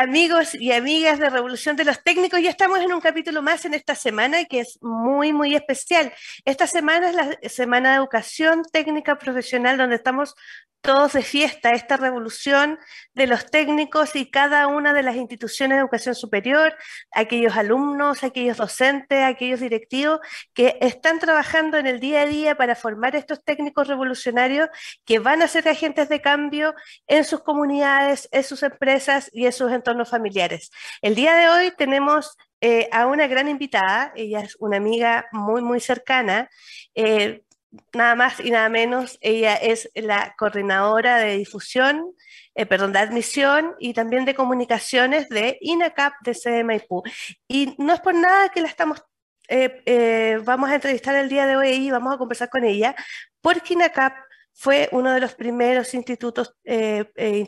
Amigos y amigas de Revolución de los Técnicos, ya estamos en un capítulo más en esta semana que es muy, muy especial. Esta semana es la Semana de Educación Técnica Profesional donde estamos todos de fiesta, esta revolución de los técnicos y cada una de las instituciones de educación superior, aquellos alumnos, aquellos docentes, aquellos directivos que están trabajando en el día a día para formar estos técnicos revolucionarios que van a ser agentes de cambio en sus comunidades, en sus empresas y en sus entornos familiares. El día de hoy tenemos eh, a una gran invitada, ella es una amiga muy, muy cercana. Eh, nada más y nada menos, ella es la coordinadora de difusión, eh, perdón, de admisión y también de comunicaciones de INACAP de CDMIPU. Y no es por nada que la estamos, vamos a entrevistar el día de hoy y vamos a conversar con ella, porque INACAP fue uno de los primeros institutos, eh, eh,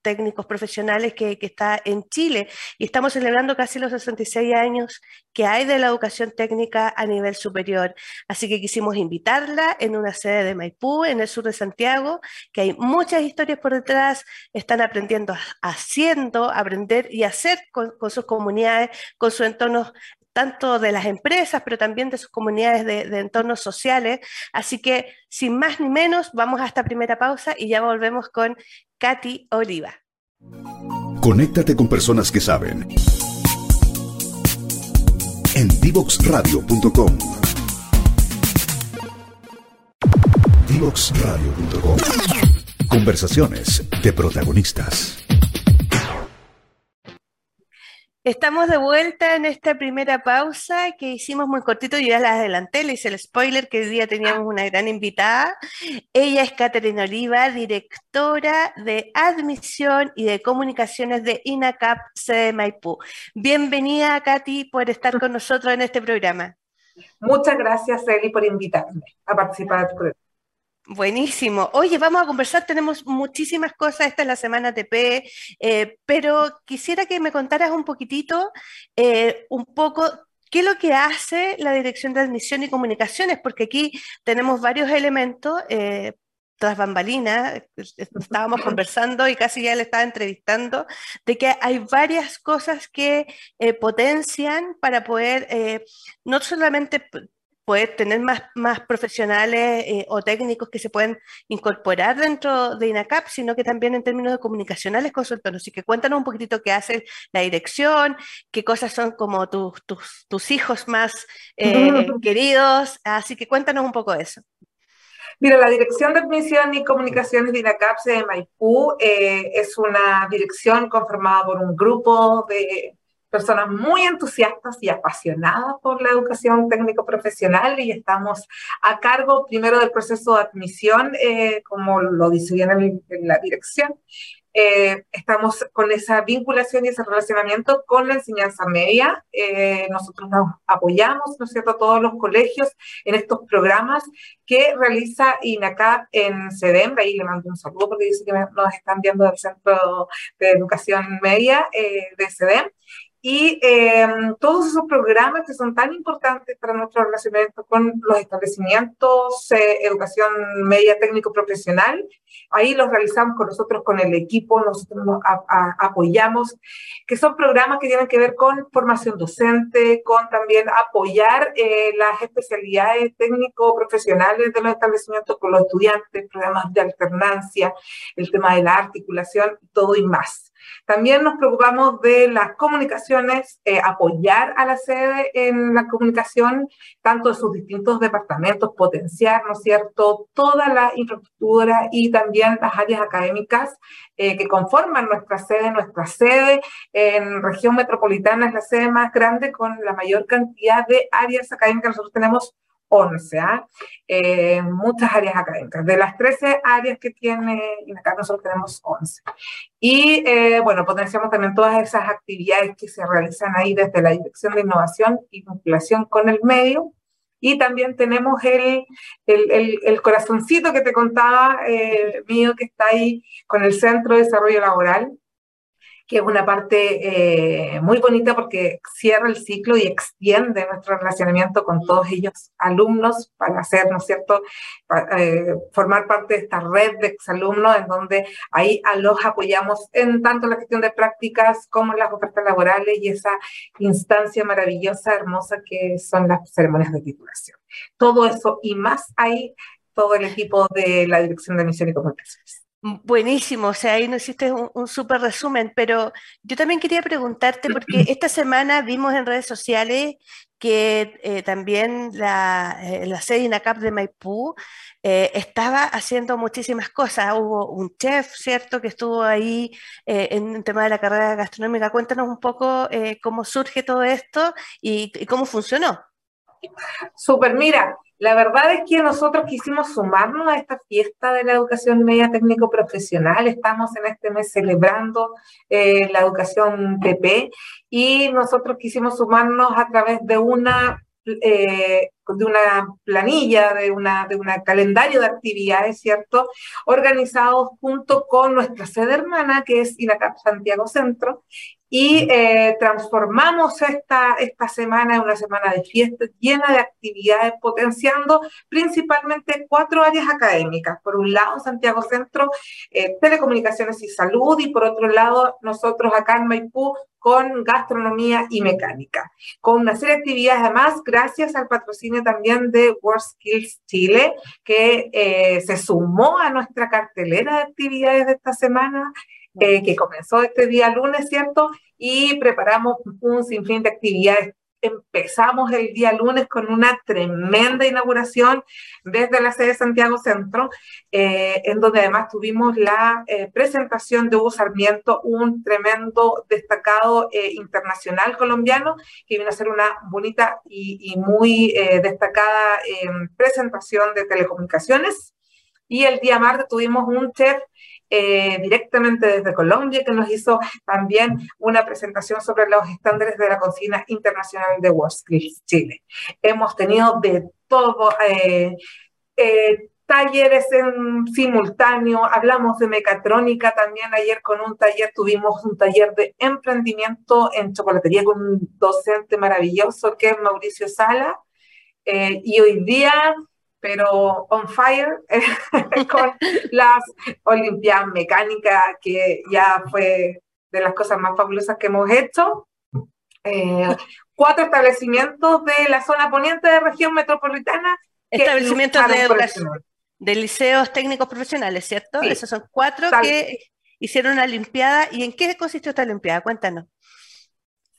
técnicos profesionales que, está en Chile y estamos celebrando casi los 66 años que hay de la educación técnica a nivel superior. Así que quisimos invitarla en una sede de Maipú, en el sur de Santiago, que hay muchas historias por detrás, están aprendiendo haciendo, aprender y hacer con, con sus comunidades, con su entorno tanto de las empresas, pero también de sus comunidades de, entornos sociales. Así que, sin más ni menos, vamos a esta primera pausa y ya volvemos con Katy Oliva. Conéctate con personas que saben. En divoxradio.com. Divoxradio.com. Conversaciones de protagonistas. Estamos de vuelta en esta primera pausa que hicimos muy cortito, yo ya la adelanté, le hice el spoiler que hoy día teníamos una gran invitada. Ella es Catherine Oliva, directora de admisión y de comunicaciones de INACAP de Maipú. Bienvenida, Katy, por estar con nosotros en este programa. Muchas gracias, Eli, por invitarme a participar del programa. Buenísimo. Oye, vamos a conversar, tenemos muchísimas cosas, esta es la semana TP, eh, pero quisiera que me contaras un poquitito, eh, un poco, qué es lo que hace la Dirección de Admisión y Comunicaciones, porque aquí tenemos varios elementos. Eh, tras bambalinas, estábamos conversando y casi ya le estaba entrevistando, de que hay varias cosas que potencian para poder no solamente poder tener más, más profesionales eh, o técnicos que se pueden incorporar dentro de INACAP, sino que también en términos de comunicacionales con su Así que cuéntanos un poquitito qué hace la dirección, qué cosas son como tus, tus, tus hijos más eh, queridos. Así que cuéntanos un poco de eso. Mira, la Dirección de Admisión y Comunicaciones de INACAP de Maipú eh, es una dirección conformada por un grupo de personas muy entusiastas y apasionadas por la educación técnico-profesional y estamos a cargo primero del proceso de admisión, eh, como lo dice bien en, la dirección. Eh, estamos con esa vinculación y ese relacionamiento con la enseñanza media. Eh, nosotros nos apoyamos, ¿no es cierto?, a todos los colegios en estos programas que realiza INACAP en CEDEM. Ahí le mando un saludo porque dice que nos están viendo del Centro de Educación Media de CEDEM y em, todos esos programas que son tan importantes para nuestro relacionamiento con los establecimientos, eh, educación media técnico profesional, ahí los realizamos con nosotros, con el equipo, nosotros nos apoyamos, que son programas que tienen que ver con formación docente, con también apoyar eh, las especialidades técnico profesionales de los establecimientos con los estudiantes, programas de alternancia, el tema de la articulación, todo y más. También nos preocupamos de las comunicaciones, eh, apoyar a la sede en la comunicación, tanto de sus distintos departamentos, potenciar, ¿no es cierto?, toda la infraestructura y también las áreas académicas eh, que conforman nuestra sede. Nuestra sede en región metropolitana es la sede más grande con la mayor cantidad de áreas académicas. Nosotros tenemos 11, ¿ah? eh, muchas áreas académicas. De las 13 áreas que tiene acá nosotros tenemos 11. Y eh, bueno, potenciamos también todas esas actividades que se realizan ahí desde la Dirección de Innovación y Vinculación con el Medio. Y también tenemos el, el, el, corazoncito que te contaba eh, mío, que está ahí con el Centro de Desarrollo Laboral, que es una parte eh, muy bonita porque cierra el ciclo y extiende nuestro relacionamiento con todos ellos alumnos para hacer, ¿no es cierto?, eh, formar parte de esta red de exalumnos en donde ahí los apoyamos en tanto la gestión de prácticas como en las ofertas laborales y esa instancia maravillosa, hermosa que son las ceremonias de titulación. Todo eso y más ahí todo el equipo de la Dirección de Misión y Comunicaciones. Buenísimo, o sea, ahí nos hiciste un, súper resumen, pero yo también quería preguntarte, porque esta semana vimos en redes sociales que eh, también la, eh, la sede INACAP de Maipú eh, estaba haciendo muchísimas cosas. Hubo un chef, ¿cierto?, que estuvo ahí en el tema de la carrera gastronómica. Cuéntanos un poco cómo surge todo esto y, y cómo funcionó. Súper, mira, la verdad es que nosotros quisimos sumarnos a esta fiesta de la educación media técnico profesional. Estamos en este mes celebrando eh, la educación PP y nosotros quisimos sumarnos a través de una eh, de una planilla, de una, de una calendario de actividades, ¿cierto? Organizados junto con nuestra sede hermana, que es INACAP Santiago Centro, y eh, transformamos esta, esta semana en una semana de fiesta llena de actividades, potenciando principalmente cuatro áreas académicas. Por un lado, Santiago Centro, eh, telecomunicaciones y salud, y por otro lado, nosotros acá en Maipú, con gastronomía y mecánica, con una serie de actividades además gracias al patrocinio también de World Skills Chile, que eh, se sumó a nuestra cartelera de actividades de esta semana eh, que comenzó este día lunes, ¿cierto? Y preparamos un sinfín de actividades. Empezamos el día lunes con una tremenda inauguración desde la sede de Santiago Centro, eh, en donde además tuvimos la eh, presentación de Hugo Sarmiento, un tremendo destacado internacional colombiano, que vino a hacer una bonita y, y muy destacada presentación de telecomunicaciones. Y el día martes tuvimos un chef eh, directamente desde Colombia, que nos hizo también una presentación sobre los estándares de la cocina internacional de Wall Street Chile. Hemos tenido de todo. Eh, eh, talleres en simultáneo, hablamos de mecatrónica también ayer con un taller, tuvimos un taller de emprendimiento en chocolatería con un docente maravilloso que es Mauricio Sala, y hoy día pero on fire con las Olimpiadas Mecánicas, que ya fue de las cosas más fabulosas que hemos hecho. Eh, cuatro establecimientos de la zona poniente de región metropolitana. Establecimientos de educación, de liceos técnicos profesionales, ¿cierto? Esos son cuatro que hicieron una Olimpiada. ¿Y en qué consistió esta Olimpiada? Cuéntanos.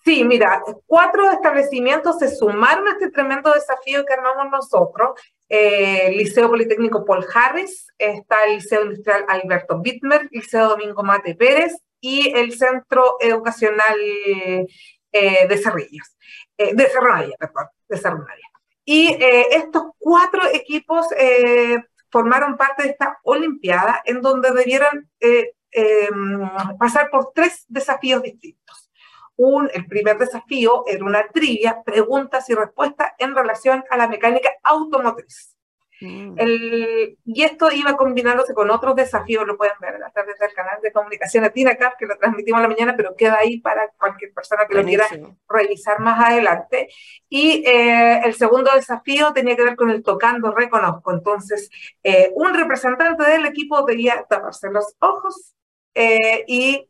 Sí, mira, cuatro establecimientos se sumaron a este tremendo desafío que armamos nosotros eh, Liceo Politécnico Paul Harris, está el Liceo Industrial Alberto Bittmer, Liceo Domingo Mate Pérez y el Centro Educacional eh, de Cerrillos, eh, de Cerronavia, perdón, de Cerronavia. Y estos cuatro equipos formaron parte de esta Olimpiada en donde debieron pasar por tres desafíos distintos un, el primer desafío era una trivia, preguntas y respuestas en relación a la mecánica automotriz. Mm. El, y esto iba combinándose con otros desafíos, lo pueden ver a través del canal de comunicación Atinacap, que lo transmitimos en la mañana, pero queda ahí para cualquier persona que lo quiera revisar más adelante. Y eh, el segundo desafío tenía que ver con el tocando reconozco. Entonces, eh, un representante del equipo debía taparse los ojos eh, y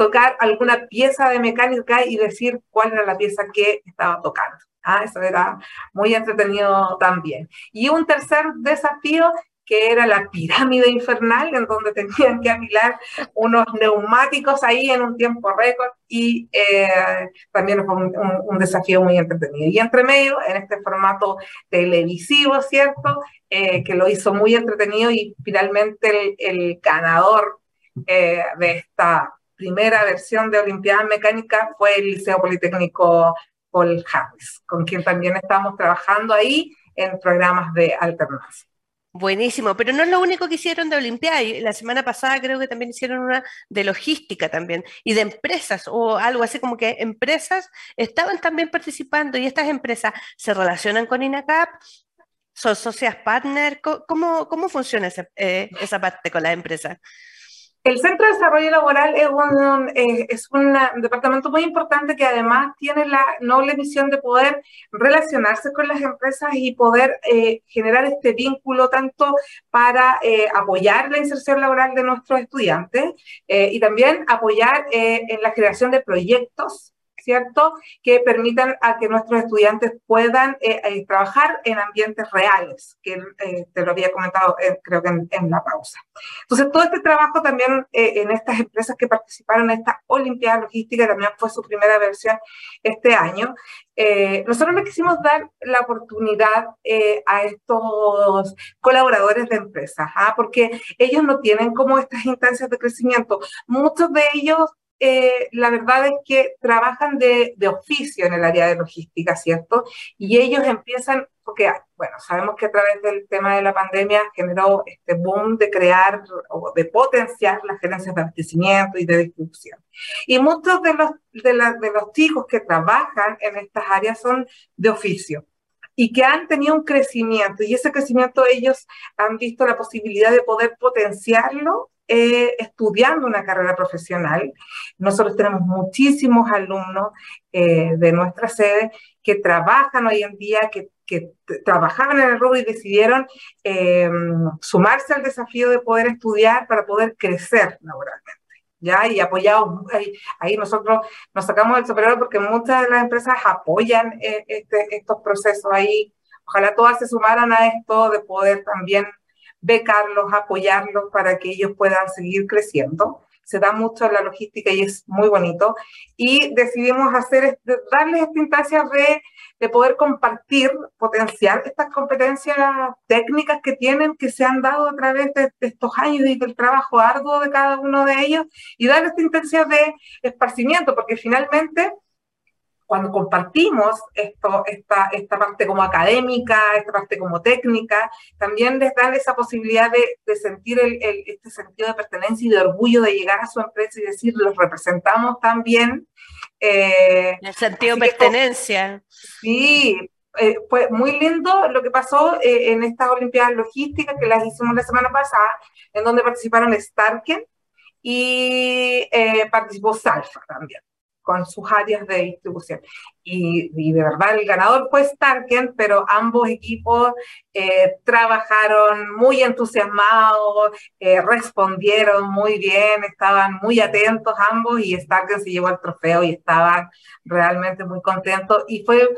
tocar alguna pieza de mecánica y decir cuál era la pieza que estaba tocando. Ah, eso era muy entretenido también. Y un tercer desafío que era la pirámide infernal, en donde tenían que afilar unos neumáticos ahí en un tiempo récord y eh, también fue un, desafío muy entretenido. Y entre medio, en este formato televisivo, ¿cierto? Eh, que lo hizo muy entretenido y finalmente el, ganador eh, de esta primera versión de Olimpiada Mecánica fue el Liceo Politécnico Paul Harris, con quien también estamos trabajando ahí en programas de alternancia. Buenísimo, pero no es lo único que hicieron de Olimpiada. La semana pasada creo que también hicieron una de logística también y de empresas o algo así como que empresas estaban también participando y estas empresas se relacionan con INACAP, son socias partner. ¿Cómo, cómo funciona esa, eh, esa parte con las empresas? El Centro de Desarrollo Laboral es un, eh, es un departamento muy importante que además tiene la noble misión de poder relacionarse con las empresas y poder eh, generar este vínculo tanto para eh, apoyar la inserción laboral de nuestros estudiantes y también apoyar en la creación de proyectos ¿cierto? Que permitan a que nuestros estudiantes puedan eh, eh, trabajar en ambientes reales, que eh, te lo había comentado creo que en, la pausa. Entonces, todo este trabajo también en estas empresas que participaron en esta Olimpiada Logística, también fue su primera versión este año. nosotros le quisimos dar la oportunidad a estos colaboradores de empresas, ¿ah? porque ellos no tienen como estas instancias de crecimiento. Muchos de ellos eh, la verdad es que trabajan de, oficio en el área de logística, ¿cierto? Y ellos empiezan, porque, bueno, sabemos que a través del tema de la pandemia generó este boom de crear o de potenciar las gerencias de abastecimiento y de distribución. Y muchos de los, de, de los chicos que trabajan en estas áreas son de oficio y que han tenido un crecimiento y ese crecimiento ellos han visto la posibilidad de poder potenciarlo eh, estudiando una carrera profesional. Nosotros tenemos muchísimos alumnos eh, de nuestra sede que trabajan hoy en día, que, trabajaban en el rubro y decidieron eh, sumarse al desafío de poder estudiar para poder crecer laboralmente. ¿ya? Y apoyados, ahí, nosotros nos sacamos del superior porque muchas de las empresas apoyan este, estos procesos ahí. Ojalá todas se sumaran a esto de poder también becarlos, apoyarlos para que ellos puedan seguir creciendo. Se da mucho en la logística y es muy bonito. Y decidimos hacer, darles esta instancia de, de poder compartir, potenciar estas competencias técnicas que tienen, que se han dado a través de, de estos años y del trabajo arduo de cada uno de ellos, y darles esta instancia de esparcimiento, porque finalmente cuando compartimos esto, esta, esta parte como académica, esta parte como técnica, también les dan esa posibilidad de, de sentir el, el, este sentido de pertenencia y de orgullo de llegar a su empresa y decir, los representamos también. Eh, el sentido de pertenencia. sí, eh, fue muy lindo lo que pasó eh, en estas Olimpiadas Logísticas que las hicimos la semana pasada, en donde participaron Starken y eh, participó Salfa también con sus áreas de distribución. Y, de verdad el ganador fue Starken, pero ambos equipos eh, trabajaron muy entusiasmados, eh, respondieron muy bien, estaban muy atentos ambos y Starken se llevó el trofeo y estaban realmente muy contentos. Y fue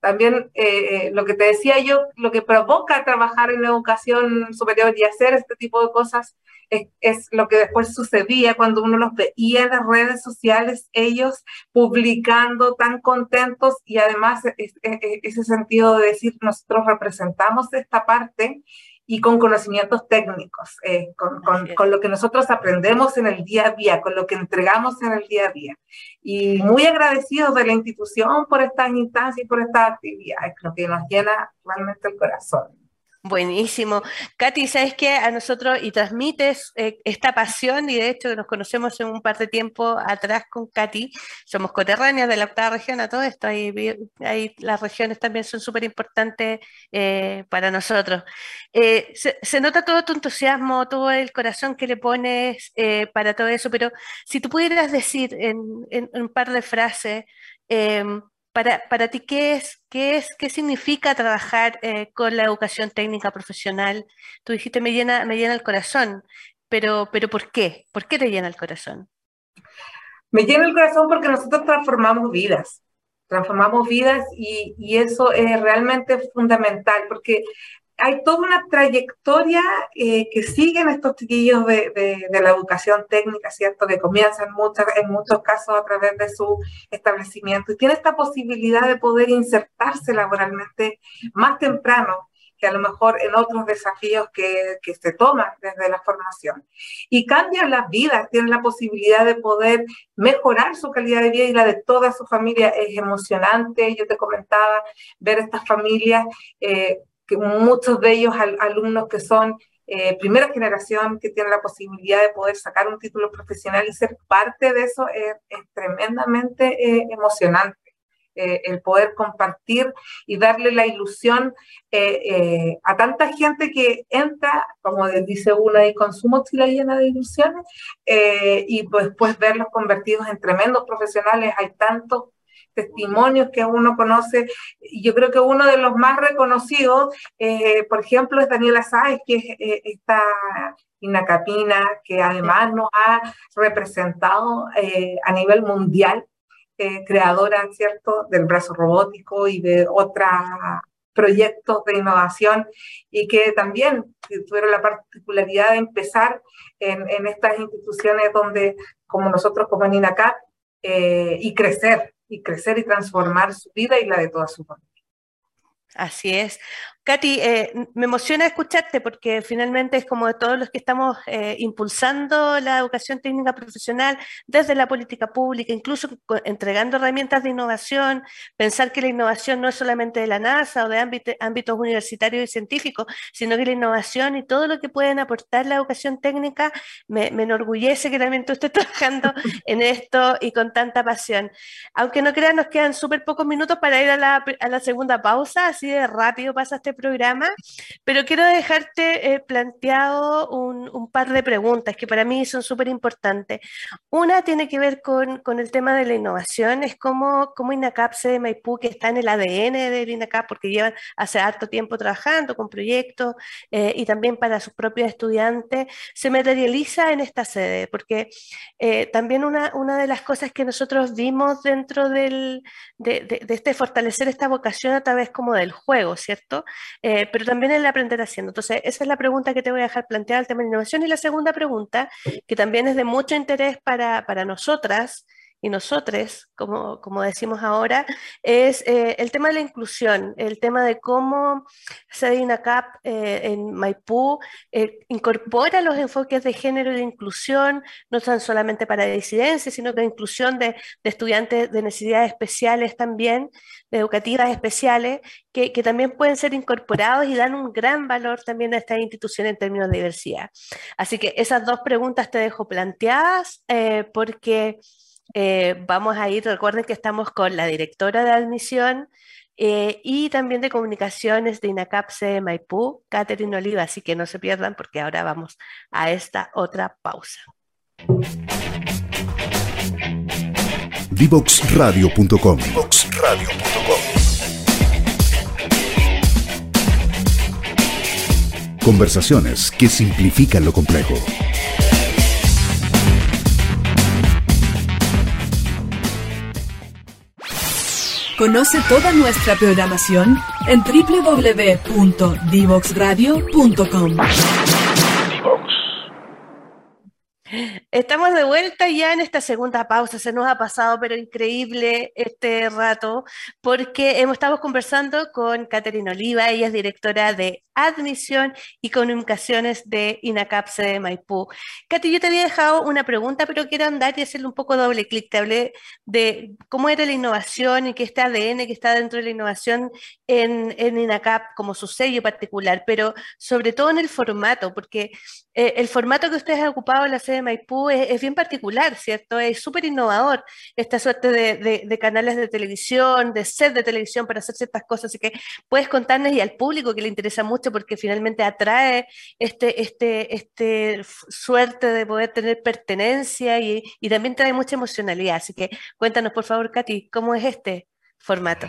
también eh, lo que te decía yo, lo que provoca trabajar en la educación superior y hacer este tipo de cosas es, lo que después sucedía cuando uno los veía en las redes sociales, ellos publicando tan contentos y además ese sentido de decir nosotros representamos esta parte y con conocimientos técnicos, eh, con, con, lo que nosotros aprendemos en el día a día, con lo que entregamos en el día a día. Y muy agradecidos de la institución por estas instancias y por estas actividades, lo que nos llena realmente el corazón. Buenísimo. Katy, ¿sabes qué? A nosotros y transmites eh, esta pasión y de hecho nos conocemos en un par de tiempo atrás con Katy, somos coterráneas de la octava región a todo esto, ahí, las regiones también son súper importantes eh, para nosotros. Eh, se, nota todo tu entusiasmo, todo el corazón que le pones para todo eso, pero si tú pudieras decir en, en un par de frases, em, para, para ti, ¿qué es, qué es, qué significa trabajar eh, con la educación técnica profesional? Tú dijiste me llena, me llena el corazón, pero, pero ¿por qué? ¿Por qué te llena el corazón? Me llena el corazón porque nosotros transformamos vidas, transformamos vidas y, y eso es realmente fundamental, porque hay toda una trayectoria eh, que siguen estos chiquillos de, de, la educación técnica, ¿cierto? Que comienzan muchas, en muchos casos a través de su establecimiento y tiene esta posibilidad de poder insertarse laboralmente más temprano que a lo mejor en otros desafíos que, que se toman desde la formación. Y cambian las vidas, tienen la posibilidad de poder mejorar su calidad de vida y la de toda su familia. Es emocionante, yo te comentaba, ver estas familias. Eh, que muchos de ellos alumnos que son eh, primera generación, que tienen la posibilidad de poder sacar un título profesional y ser parte de eso es, tremendamente eh, emocionante. eh, el poder compartir y darle la ilusión a tanta gente que entra, como dice uno, y con su mochila llena de ilusiones, y después verlos convertidos en tremendos profesionales. Hay tantos testimonios que uno conoce. Yo creo que uno de los más reconocidos, por ejemplo, es Daniela Sáez, que es esta Inacapina, que además nos ha representado a nivel mundial eh, creadora, ¿cierto?, del brazo robótico y de otros proyectos de innovación y que también tuvieron la particularidad de empezar en, estas instituciones donde, como nosotros como en INACAP, eh, y crecer, y crecer y transformar su vida y la de toda su familia. Así es. Katy, eh, me emociona escucharte porque finalmente es como de todos los que estamos eh, impulsando la educación técnica profesional desde la política pública, incluso entregando herramientas de innovación, pensar que la innovación no es solamente de la NASA o de ámbitos universitarios y científicos, sino que la innovación y todo lo que pueden aportar la educación técnica me, enorgullece que también tú estés trabajando en esto y con tanta pasión. Aunque no crean, nos quedan súper pocos minutos para ir a la, a la segunda pausa, así de rápido pasa este programa, pero quiero dejarte eh, planteado un, par de preguntas que para mí son súper importantes. Una tiene que ver con, el tema de la innovación, es como, como INACAP de Maipú, que está en el ADN del INACAP, porque llevan hace harto tiempo trabajando con proyectos eh, y también para sus propios estudiantes, se materializa en esta sede, porque eh, también una, una de las cosas que nosotros vimos dentro del, de, de este fortalecer esta vocación a través como del juego, ¿cierto? Eh, pero también el aprender haciendo. Entonces, esa es la pregunta que te voy a dejar planteada, el tema de innovación. Y la segunda pregunta, que también es de mucho interés para, para nosotras, y nosotros, como, como decimos ahora, es eh, el tema de la inclusión, el tema de cómo CEDINACAP eh, en Maipú eh, incorpora los enfoques de género y de inclusión, no tan solamente para disidencias, sino que inclusión de, estudiantes de necesidades especiales también, educativas especiales, que, que, también pueden ser incorporados y dan un gran valor también a esta institución en términos de diversidad. Así que esas dos preguntas te dejo planteadas porque... Eh, vamos a ir, recuerden que estamos con la directora de admisión eh, y también de comunicaciones de INACAPSE de Maipú, Catherine Oliva, así que no se pierdan porque ahora vamos a esta otra pausa. Divoxradio.com Conversaciones que simplifican lo complejo. Conoce toda nuestra programación en www.divoxradio.com. Estamos de vuelta ya en esta segunda pausa. Se nos ha pasado, pero increíble este rato, porque hemos estado conversando con Caterina Oliva. Ella es directora de admisión y comunicaciones de INACAPSE de Maipú. Katy, yo te había dejado una pregunta, pero quiero andar y hacerle un poco doble clic. Te hablé de cómo era la innovación y que este ADN que está dentro de la innovación en, INACAP como su sello particular, pero sobre todo en el formato, porque eh, el formato que ustedes han ocupado en la sede de Maipú es, bien particular, ¿cierto? Es súper innovador esta suerte de, canales de televisión, de set de televisión para hacer ciertas cosas. Así que puedes contarnos y al público que le interesa mucho porque finalmente atrae este, este, este suerte de poder tener pertenencia y, también trae mucha emocionalidad. Así que cuéntanos, por favor, Katy, ¿cómo es este formato?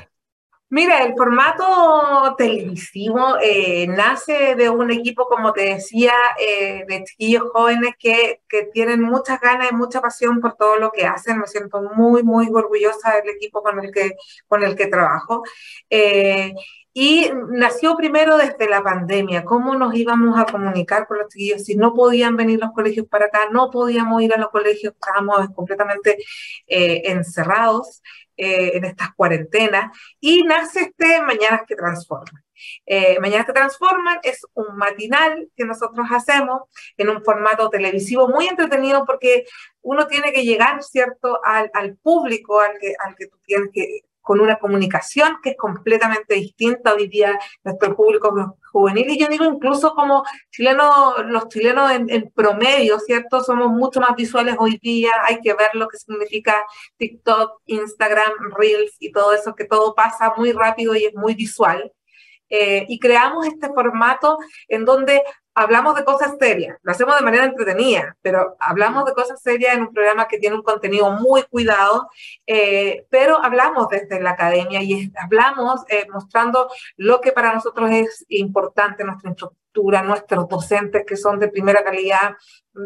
Mira, el formato televisivo eh, nace de un equipo, como te decía, eh, de chiquillos jóvenes que, que, tienen muchas ganas y mucha pasión por todo lo que hacen. Me siento muy, muy orgullosa del equipo con el que, con el que trabajo. Eh, y nació primero desde la pandemia, cómo nos íbamos a comunicar con los chiquillos si no podían venir los colegios para acá, no podíamos ir a los colegios, estábamos completamente encerrados. Eh, en estas cuarentenas y nace este Mañanas que Transforman. Eh, Mañanas que Transforman es un matinal que nosotros hacemos en un formato televisivo muy entretenido porque uno tiene que llegar, ¿cierto?, al, al público al que, al que tú tienes que con una comunicación que es completamente distinta hoy día nuestro público juvenil y yo digo incluso como chilenos, los chilenos en, en, promedio, ¿cierto? Somos mucho más visuales hoy día, hay que ver lo que significa TikTok, Instagram, Reels y todo eso, que todo pasa muy rápido y es muy visual. Eh, y creamos este formato en donde hablamos de cosas serias, lo hacemos de manera entretenida, pero hablamos de cosas serias en un programa que tiene un contenido muy cuidado, eh, pero hablamos desde la academia y hablamos eh, mostrando lo que para nosotros es importante, nuestra infraestructura, nuestros docentes que son de primera calidad,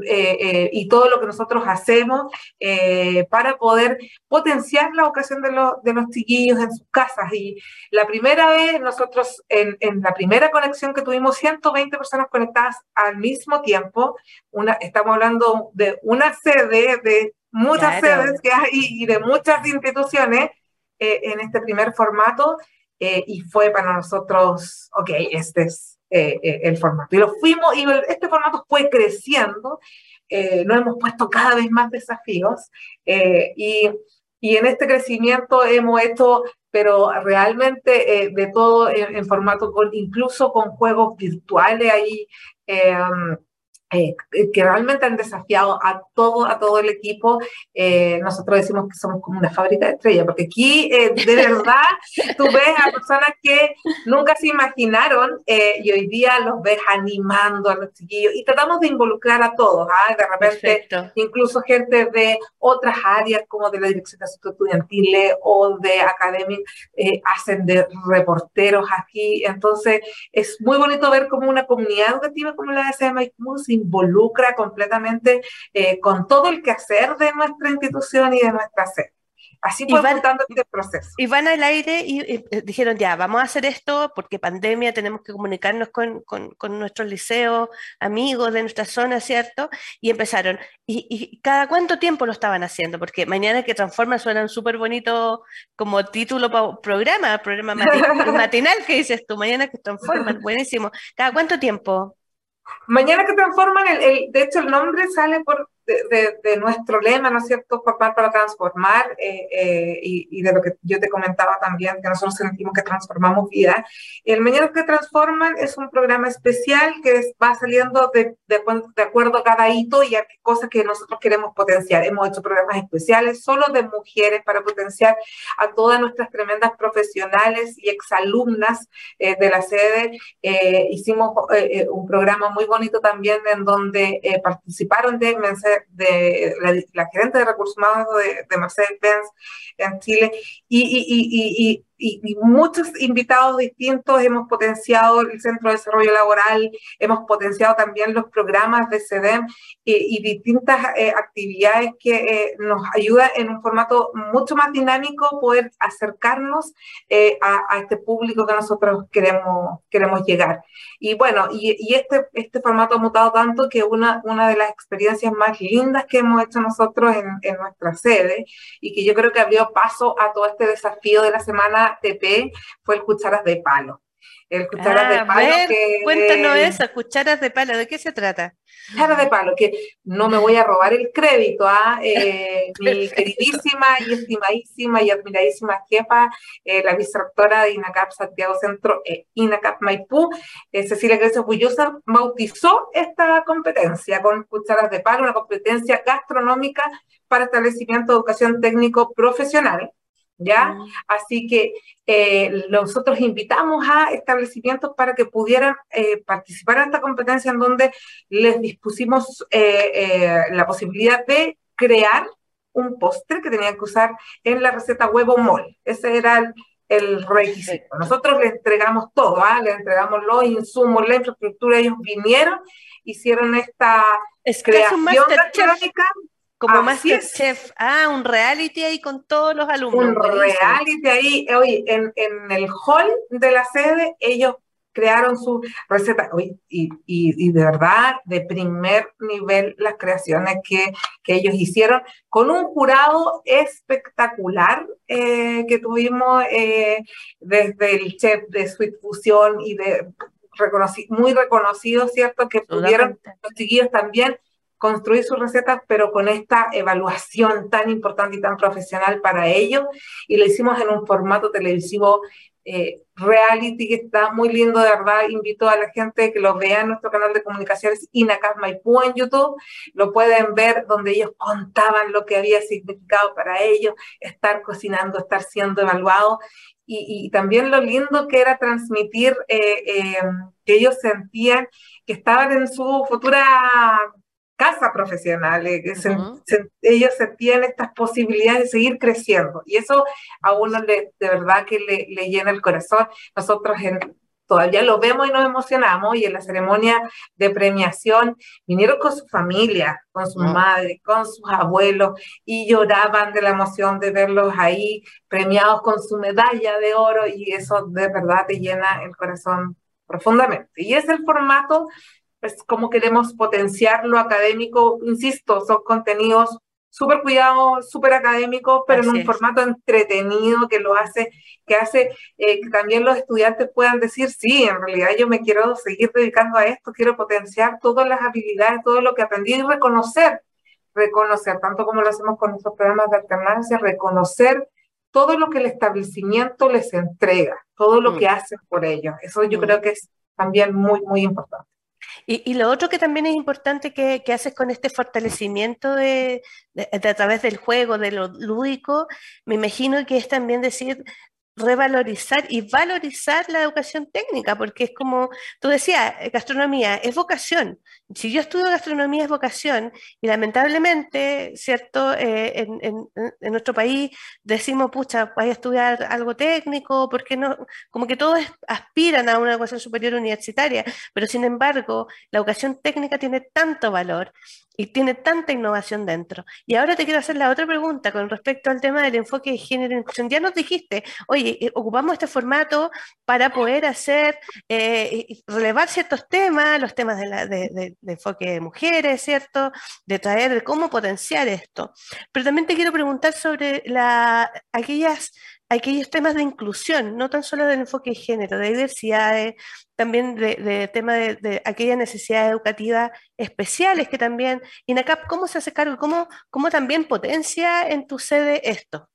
eh, eh, y todo lo que nosotros hacemos eh, para poder potenciar la ocasión de, de, los chiquillos en sus casas. Y la primera vez, nosotros en, en, la primera conexión que tuvimos 120 personas conectadas al mismo tiempo, una, estamos hablando de una sede, de muchas sedes que hay y de muchas instituciones en este primer formato. y fue para nosotros, ok, este es eh, eh, el formato. Y lo fuimos, y este formato fue creciendo, eh, nos hemos puesto cada vez más desafíos y, y, en este crecimiento hemos hecho, pero realmente de todo en, formato, con, incluso con juegos virtuales ahí. Eh, que realmente han desafiado a todo, a todo el equipo. Eh, nosotros decimos que somos como una fábrica de estrellas, porque aquí eh, de verdad tú ves a personas que nunca se imaginaron y hoy día los ves animando a los chiquillos y tratamos de involucrar a todos, ¿ah? de repente incluso gente de otras áreas como de la dirección de asuntos estudiantiles o de academia hacen de reporteros aquí, entonces es muy bonito ver como una comunidad educativa como la de SMA involucra completamente eh, con todo el quehacer de nuestra institución y de nuestra sede. Así fue este proceso. Y van al aire y, eh, dijeron, ya, vamos a hacer esto porque pandemia, tenemos que comunicarnos con, con, con nuestros liceos, amigos de nuestra zona, ¿cierto? Y empezaron. Y, y, cada cuánto tiempo lo estaban haciendo? Porque Mañana que Transforma suena súper bonito como título para programa, programa matinal que dices tú, Mañana que Transforma, buenísimo. ¿Cada cuánto tiempo? Mañana que transforman, el, de hecho el nombre sale por de, nuestro lema, ¿no es cierto?, formar para transformar, eh, eh, y, de lo que yo te comentaba también, que nosotros sentimos que transformamos vida. El Mañana que Transforman es un programa especial que va saliendo de, de, acuerdo a cada hito y a cosas que nosotros queremos potenciar. Hemos hecho programas especiales solo de mujeres para potenciar a todas nuestras tremendas profesionales y exalumnas eh, de la sede. hicimos un programa muy bonito también en donde participaron de de la, gerente de recursos humanos de, de Mercedes-Benz en Chile. Y, muchos invitados distintos, hemos potenciado el Centro de Desarrollo Laboral, hemos potenciado también los programas de CEDEM y, distintas eh, actividades que eh, nos ayudan en un formato mucho más dinámico poder acercarnos eh, a, este público que nosotros queremos, queremos llegar. Y bueno, y, este, este formato ha mutado tanto que una, una de las experiencias más lindas que hemos hecho nosotros en, en nuestra sede y que yo creo que abrió paso a todo este desafío de la semana TP fue el Cucharas de Palo. El Cucharas de ah, Palo. que, cuéntanos eso, Cucharas de Palo, ¿de qué se trata? Cucharas de Palo, que no me voy a robar el crédito a ¿ah? eh, mi queridísima y estimadísima y admiradísima jefa, eh, la vicerrectora de INACAP Santiago Centro, eh, INACAP Maipú, Cecilia Grecia Bullosa, bautizó esta competencia con Cucharas de Palo, una competencia gastronómica para establecimiento de educación técnico profesional ¿ya? Así que eh, nosotros invitamos a establecimientos para que pudieran eh, participar en esta competencia en donde les dispusimos eh, la posibilidad de crear un postre que tenían que usar en la receta huevo mol. Ese era el, requisito. Nosotros les entregamos todo, ¿ah? les entregamos los insumos, la infraestructura, ellos vinieron, hicieron esta creación gastronómica como Masterchef. Ah, un reality ahí con todos los alumnos. Un reality ahí. Hoy en, en, el hall de la sede, ellos crearon su receta. y, y, y, de verdad, de primer nivel, las creaciones que, que ellos hicieron, con un jurado espectacular eh, que tuvimos eh, desde el chef de Sweet Fusion y de muy reconocido, ¿cierto? Que pudieron, los chiquillos también construir sus recetas, pero con esta evaluación tan importante y tan profesional para ellos. Y lo hicimos en un formato televisivo eh, reality que está muy lindo, de verdad. Invito a la gente que lo vea en nuestro canal de comunicaciones Inacas Maipú en YouTube. Lo pueden ver donde ellos contaban lo que había significado para ellos estar cocinando, estar siendo evaluados. Y, también lo lindo que era transmitir eh, eh, que ellos sentían que estaban en su futura casa profesional, eh, que ellos sentían estas posibilidades de seguir creciendo y eso a uno le, de verdad que le, llena el corazón. Nosotros todavía lo vemos y nos emocionamos y en la ceremonia de premiación vinieron con su familia, con su madre, con sus abuelos y lloraban de la emoción de verlos ahí premiados con su medalla de oro y eso de verdad te llena el corazón profundamente. Y es el formato pues cómo queremos potenciar lo académico, insisto, son contenidos súper cuidados, súper académicos, pero en un formato entretenido que lo hace, que hace eh, que también los estudiantes puedan decir, sí, en realidad yo me quiero seguir dedicando a esto, quiero potenciar todas las habilidades, todo lo que aprendí y reconocer, reconocer, tanto como lo hacemos con nuestros programas de alternancia, reconocer todo lo que el establecimiento les entrega, todo lo mm. que hacen por ellos. Eso yo mm. creo que es también muy, muy importante. Y, lo otro que también es importante que, haces con este fortalecimiento de, a través del juego, de lo lúdico, me imagino que es también decir, revalorizar y valorizar la educación técnica, porque es como, tú decías, gastronomía es vocación. Si yo estudio gastronomía es vocación, y lamentablemente, ¿cierto? Eh, en, nuestro país decimos, pucha, voy a estudiar algo técnico, porque no? Como que todos aspiran a una educación superior universitaria, pero sin embargo, la educación técnica tiene tanto valor y tiene tanta innovación dentro. Y ahora te quiero hacer la otra pregunta con respecto al tema del enfoque de género en inclusión. Ya nos dijiste, oye, eh, ocupamos este formato para poder hacer, eh, relevar ciertos temas, los temas de, la, de, enfoque de mujeres, ¿cierto? De traer, de cómo potenciar esto. Pero también te quiero preguntar sobre la, aquellas aquellos temas de inclusión, no tan solo del enfoque de género, de diversidad, también de, de tema de, aquellas necesidades educativas especiales que también, INACAP, ¿cómo se hace cargo? ¿Cómo, cómo también potencia en tu sede esto?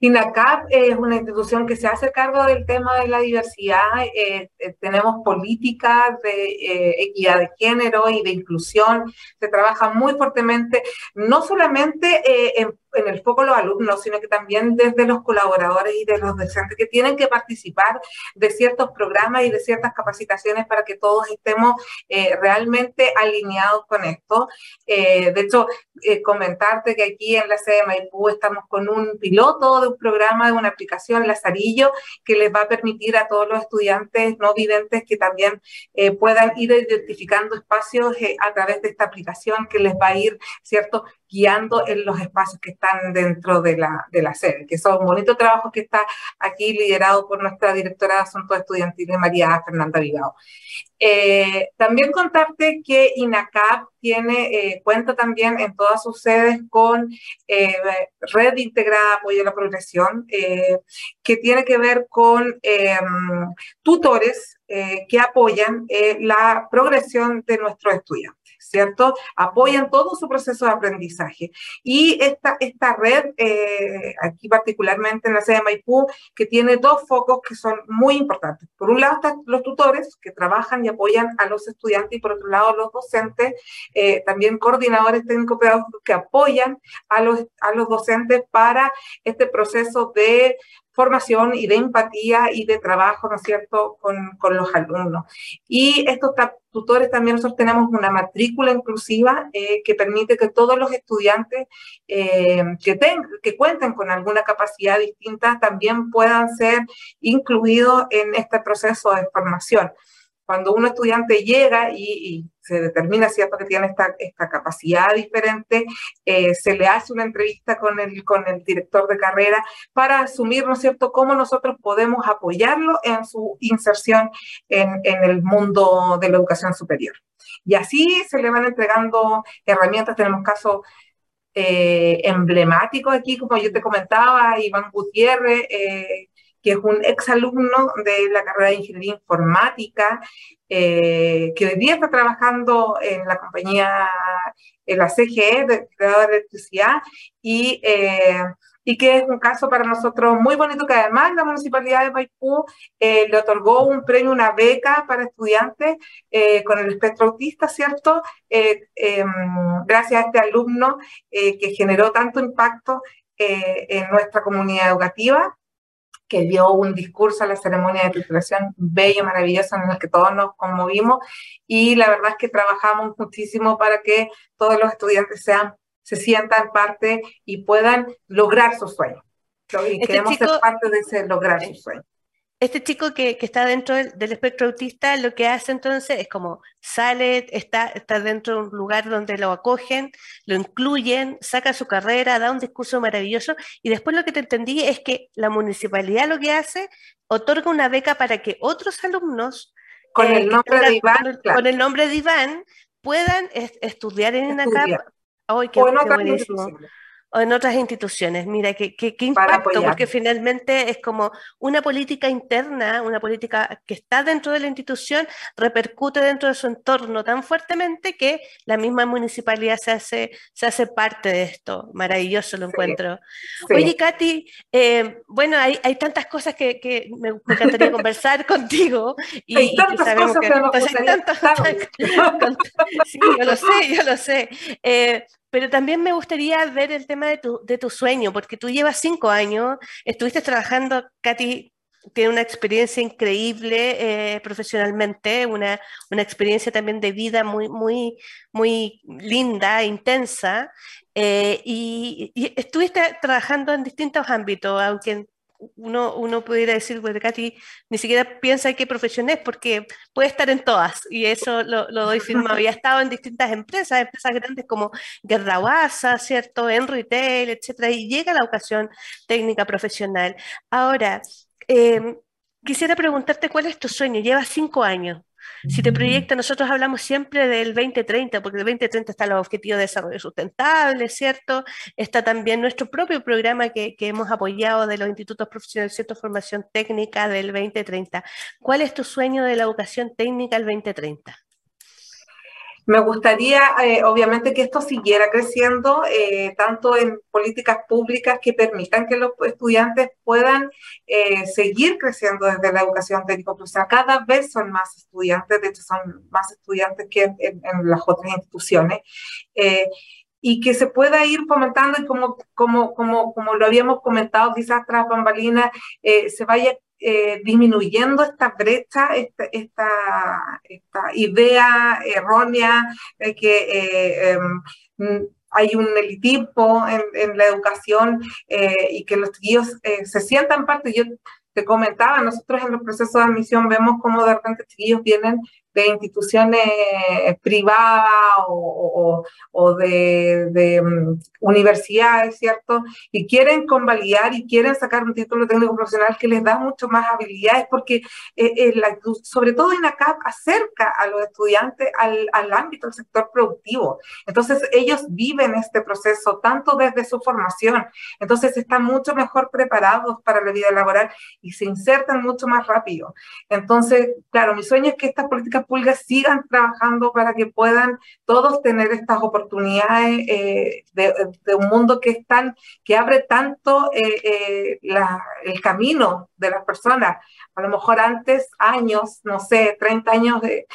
INACAP es una institución que se hace cargo del tema de la diversidad. Eh, eh, tenemos políticas de eh, equidad de género y de inclusión. Se trabaja muy fuertemente, no solamente en en el foco los alumnos, sino que también desde los colaboradores y de los docentes que tienen que participar de ciertos programas y de ciertas capacitaciones para que todos estemos eh, realmente alineados con esto. Eh, de hecho, eh, comentarte que aquí en la sede de Maipú estamos con un piloto de un programa, de una aplicación, Lazarillo, que les va a permitir a todos los estudiantes no videntes que también puedan ir identificando espacios a través de esta aplicación que les va a ir, ¿cierto?, guiando en los espacios que están dentro de la, de la sede, que son un bonito trabajo que está aquí liderado por nuestra directora de Asuntos Estudiantiles, María Fernanda Vigao. Eh, también contarte que INACAP tiene, eh, cuenta también en todas sus sedes con eh, Red Integrada Apoyo a la Progresión, que tiene que ver con tutores que apoyan la progresión de nuestros estudiantes. ¿Cierto? Apoyan todo su proceso de aprendizaje. Y esta, esta red, eh, aquí particularmente en la sede de Maipú, que tiene dos focos que son muy importantes. Por un lado están los tutores que trabajan y apoyan a los estudiantes y por otro lado los docentes, eh, también coordinadores técnico-pedagógicos que apoyan a los, a los docentes para este proceso de formación y de empatía y de trabajo, ¿no es cierto?, con, con los alumnos. Y estos tutores también nosotros tenemos una matrícula inclusiva eh, que permite que todos los estudiantes eh, que, que cuenten con alguna capacidad distinta también puedan ser incluidos en este proceso de formación cuando un estudiante llega y, se determina, ¿cierto?, que tiene esta, esta capacidad diferente, eh, se le hace una entrevista con el, con el director de carrera para asumir, ¿no es cierto?, cómo nosotros podemos apoyarlo en su inserción en, en el mundo de la educación superior. Y así se le van entregando herramientas, tenemos casos eh, emblemáticos aquí, como yo te comentaba, Iván Gutiérrez, eh, que es un exalumno de la carrera de Ingeniería Informática, que hoy día está trabajando en la compañía, en la CGE, de creador de electricidad, y y que es un caso para nosotros muy bonito, que además la Municipalidad de Maipú eh, le otorgó un premio, una beca para estudiantes eh, con el espectro autista, ¿cierto? Eh, em, gracias a este alumno que generó tanto impacto en nuestra comunidad educativa que dio un discurso a la ceremonia de titulación bello, maravilloso, en el que todos nos conmovimos y la verdad es que trabajamos muchísimo para que todos los estudiantes sean se sientan parte y puedan lograr sus sueños. Y este queremos ser parte de ese lograr sus sueños. Este chico que, que está dentro del, espectro autista lo que hace entonces es como sale, está, está dentro de un lugar donde lo acogen, lo incluyen, saca su carrera, da un discurso maravilloso y después lo que te entendí es que la municipalidad lo que hace, otorga una beca para que otros alumnos con el eh, nombre de Iván, con, el nombre de Iván puedan estudiar en INACAP Ay, qué, o en otras instituciones. Mira, qué, qué, impacto, porque finalmente es como una política interna, una política que está dentro de la institución, repercute dentro de su entorno tan fuertemente que la misma municipalidad se hace, se hace parte de esto. Maravilloso lo encuentro. Oye, Katy, eh, bueno, hay, hay, tantas cosas que, que me, encantaría conversar contigo. Y, hay tantas cosas que, hay tantas, Sí, yo lo sé, yo lo sé. Eh, pero también me gustaría ver el tema de tu, de tu sueño, porque tú llevas cinco años, estuviste trabajando, Katy tiene una experiencia increíble eh, profesionalmente, una, una, experiencia también de vida muy, muy, muy linda, intensa, eh, y, y, estuviste trabajando en distintos ámbitos, aunque uno, uno pudiera decir, bueno, Katy ni siquiera piensa qué profesión es, porque puede estar en todas, y eso lo, lo doy firmado. Había estado en distintas empresas, empresas grandes como Guerrawasa, ¿cierto? En retail, etcétera, y llega la ocasión técnica profesional. Ahora, em, quisiera preguntarte cuál es tu sueño. Llevas cinco años si te proyecta, nosotros hablamos siempre del 2030, porque el 2030 está el objetivo de desarrollo sustentable, ¿cierto? Está también nuestro propio programa que, que hemos apoyado de los institutos profesionales, ¿cierto? Formación técnica del 2030. ¿Cuál es tu sueño de la educación técnica el 2030? Me gustaría, eh, obviamente, que esto siguiera creciendo, eh, tanto en políticas públicas que permitan que los estudiantes puedan eh, seguir creciendo desde la educación técnico-profesional. Cada vez son más estudiantes, de hecho son más estudiantes que en, las otras instituciones y que se pueda ir fomentando y como, como, como, como lo habíamos comentado quizás tras bambalinas, se vaya eh, disminuyendo esta brecha, esta, esta, idea errónea de que eh, em, hay un elitismo en, la educación eh, y que los chiquillos se sientan parte. Yo te comentaba, nosotros en los procesos de admisión vemos cómo de repente chiquillos vienen de instituciones privadas o, de, mm, universidades, ¿cierto? Y quieren convalidar y quieren sacar un título técnico profesional que les da mucho más habilidades porque eh, eh, sobre todo INACAP acerca a los estudiantes al, al ámbito del sector productivo. Entonces ellos viven este proceso tanto desde su formación, entonces están mucho mejor preparados para la vida laboral y se insertan mucho más rápido. Entonces, claro, mi sueño es que estas políticas públicas sigan trabajando para que puedan todos tener estas oportunidades eh, de, un mundo que es tan, que abre tanto eh, eh, el camino de las personas. A lo mejor antes, años, no sé, 30 años de,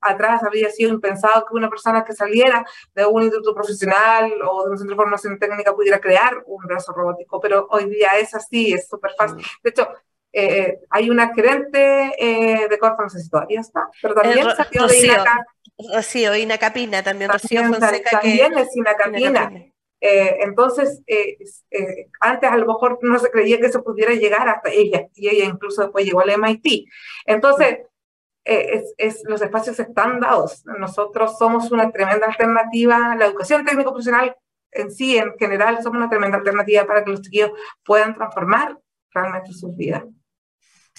atrás habría sido impensado que una persona que saliera de un instituto profesional o de un centro de formación técnica pudiera crear un brazo robótico, pero hoy día es así, es súper fácil. De hecho, eh, hay una gerente eh, de Corfo, no sé si todavía está, pero también salió de INACAP. Rocío, Inacapina también, Rocío Fonseca. También es Inacapina. Eh, entonces, antes a lo mejor no se creía que eso pudiera llegar hasta ella, y ella incluso después llegó al MIT. Entonces, es, es, los espacios están dados. Nosotros somos una tremenda alternativa. La educación técnico-profesional en sí, en general, somos una tremenda alternativa para que los chiquillos puedan transformar realmente sus vidas.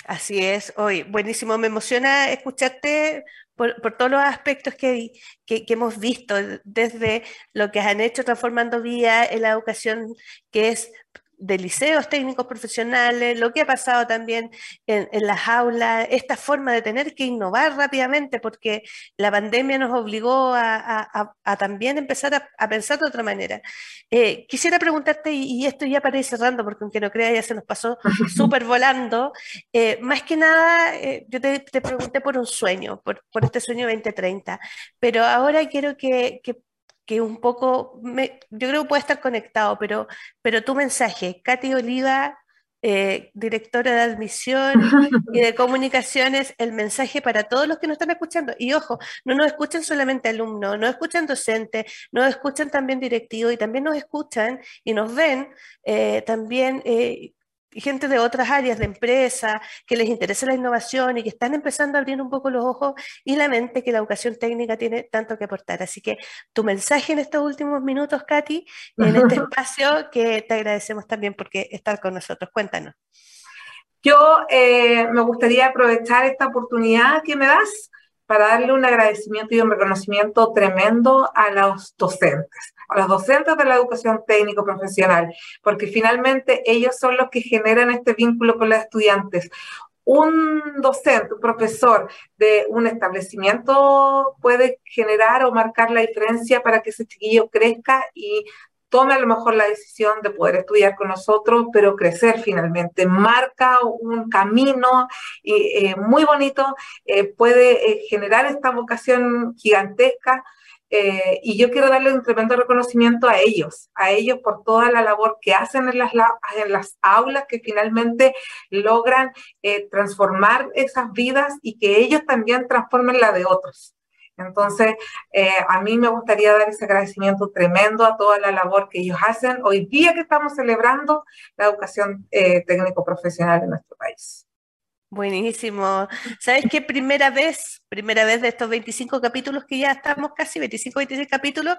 Así es, hoy buenísimo, me emociona escucharte por, todos los aspectos que, que, hemos visto, desde lo que han hecho transformando vía en la educación, que es de liceos técnicos profesionales, lo que ha pasado también en, las aulas, esta forma de tener que innovar rápidamente porque la pandemia nos obligó a, también empezar a, pensar de otra manera. Eh, quisiera preguntarte, y, esto ya para ir cerrando, porque aunque no crea ya se nos pasó súper volando, eh, más que nada, eh, yo te, pregunté por un sueño, por, este sueño 2030, pero ahora quiero que, que que un poco, yo creo que puede estar conectado, pero, pero tu mensaje, Katy Oliva, eh, directora de admisión y de comunicaciones, el mensaje para todos los que nos están escuchando. Y ojo, no nos escuchan solamente alumnos, nos escuchan docentes, nos escuchan también directivos y también nos escuchan y nos ven eh, también eh, gente de otras áreas de empresa que les interesa la innovación y que están empezando a abrir un poco los ojos y la mente que la educación técnica tiene tanto que aportar. Así que tu mensaje en estos últimos minutos, Katy, en este espacio que te agradecemos también porque estar con nosotros. Cuéntanos. Yo eh, me gustaría aprovechar esta oportunidad que me das para darle un agradecimiento y un reconocimiento tremendo a los docentes a los docentes de la educación técnico profesional, porque finalmente ellos son los que generan este vínculo con los estudiantes. Un docente, un profesor de un establecimiento puede generar o marcar la diferencia para que ese chiquillo crezca y tome a lo mejor la decisión de poder estudiar con nosotros, pero crecer finalmente. Marca un camino eh, muy bonito, eh, puede eh, generar esta vocación gigantesca y yo quiero darle un tremendo reconocimiento a ellos, a ellos por toda la labor que hacen en las, en las aulas, que finalmente logran transformar esas vidas y que ellos también transformen la de otros. Entonces, eh, a mí me gustaría dar ese agradecimiento tremendo a toda la labor que ellos hacen hoy día que estamos celebrando la educación técnico-profesional en nuestro país. Buenísimo. ¿Sabes qué? Primera vez, primera vez de estos 25 capítulos que ya estamos casi, 25, 26 capítulos,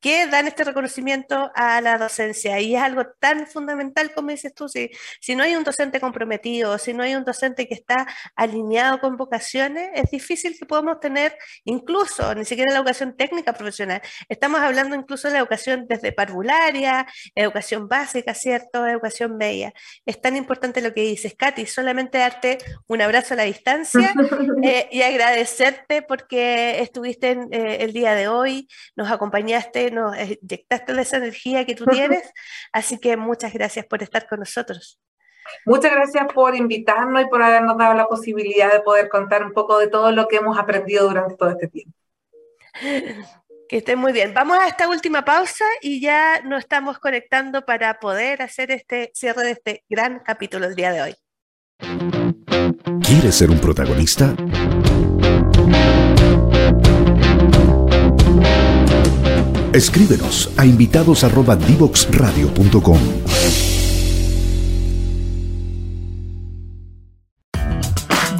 que dan este reconocimiento a la docencia. Y es algo tan fundamental, como dices tú, si, si no hay un docente comprometido, si no hay un docente que está alineado con vocaciones, es difícil que podamos tener incluso, ni siquiera la educación técnica profesional, estamos hablando incluso de la educación desde parvularia, educación básica, ¿cierto? Educación media. Es tan importante lo que dices, Katy, solamente darte un abrazo a la distancia eh, y agradecerte porque estuviste eh, el día de hoy, nos acompañaste nos inyectaste de esa energía que tú tienes. Así que muchas gracias por estar con nosotros. Muchas gracias por invitarnos y por habernos dado la posibilidad de poder contar un poco de todo lo que hemos aprendido durante todo este tiempo. Que estén muy bien. Vamos a esta última pausa y ya nos estamos conectando para poder hacer este cierre de este gran capítulo el día de hoy. ¿Quieres ser un protagonista? Escríbenos a invitados@divoxradio.com.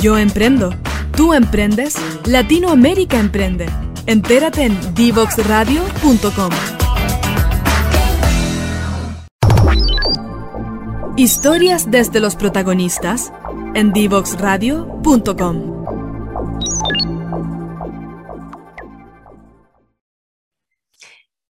Yo emprendo. ¿Tú emprendes? Latinoamérica emprende. Entérate en divoxradio.com. Historias desde los protagonistas en divoxradio.com.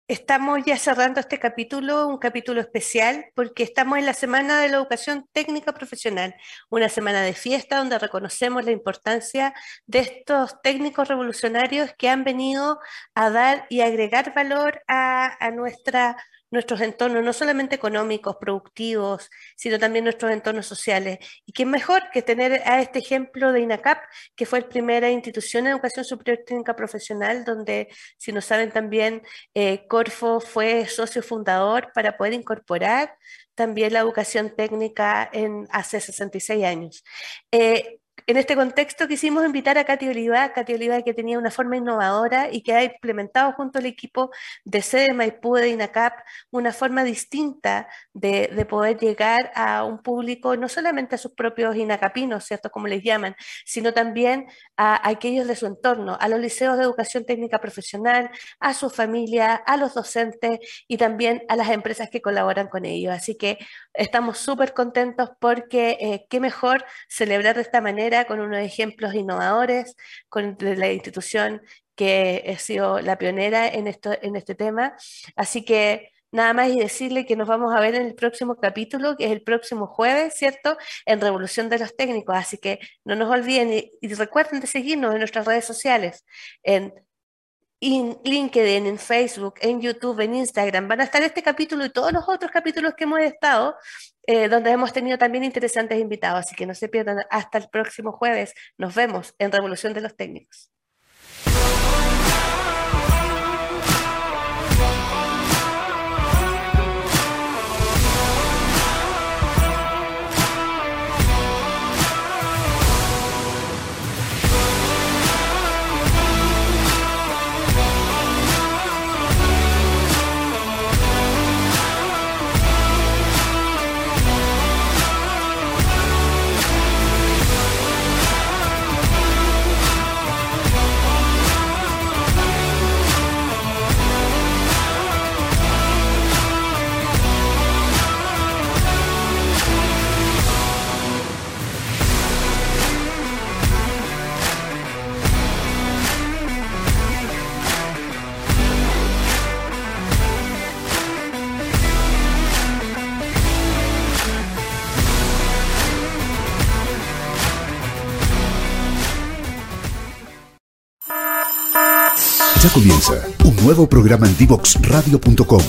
Estamos ya cerrando este capítulo, un capítulo especial, porque estamos en la Semana de la Educación Técnica Profesional, una semana de fiesta donde reconocemos la importancia de estos técnicos revolucionarios que han venido a dar y agregar valor a, nuestra nuestros entornos, no solamente económicos, productivos, sino también nuestros entornos sociales. Y qué mejor que tener a este ejemplo de INACAP, que fue la primera institución de educación superior técnica profesional, donde, si no saben también, eh, Corfo fue socio fundador para poder incorporar también la educación técnica en, hace 66 años. Eh, en este contexto quisimos invitar a Katy Oliva, Katy Oliva que tenía una forma innovadora y que ha implementado junto al equipo de sede Maipú de INACAP una forma distinta de, poder llegar a un público, no solamente a sus propios inacapinos, ¿cierto? Como les llaman, sino también a, aquellos de su entorno, a los liceos de educación técnica profesional, a su familia, a los docentes y también a las empresas que colaboran con ellos. Así que estamos súper contentos porque eh, qué mejor celebrar de esta manera con unos ejemplos innovadores, con la institución que ha sido la pionera en, esto, en este tema. Así que nada más y decirle que nos vamos a ver en el próximo capítulo, que es el próximo jueves, ¿cierto? En Revolución de los Técnicos. Así que no nos olviden y, y recuerden de seguirnos en nuestras redes sociales, en en LinkedIn, en Facebook, en YouTube, en Instagram. Van a estar este capítulo y todos los otros capítulos que hemos estado, eh, donde hemos tenido también interesantes invitados. Así que no se pierdan hasta el próximo jueves. Nos vemos en Revolución de los Técnicos. Ya comienza un nuevo programa en DivoxRadio.com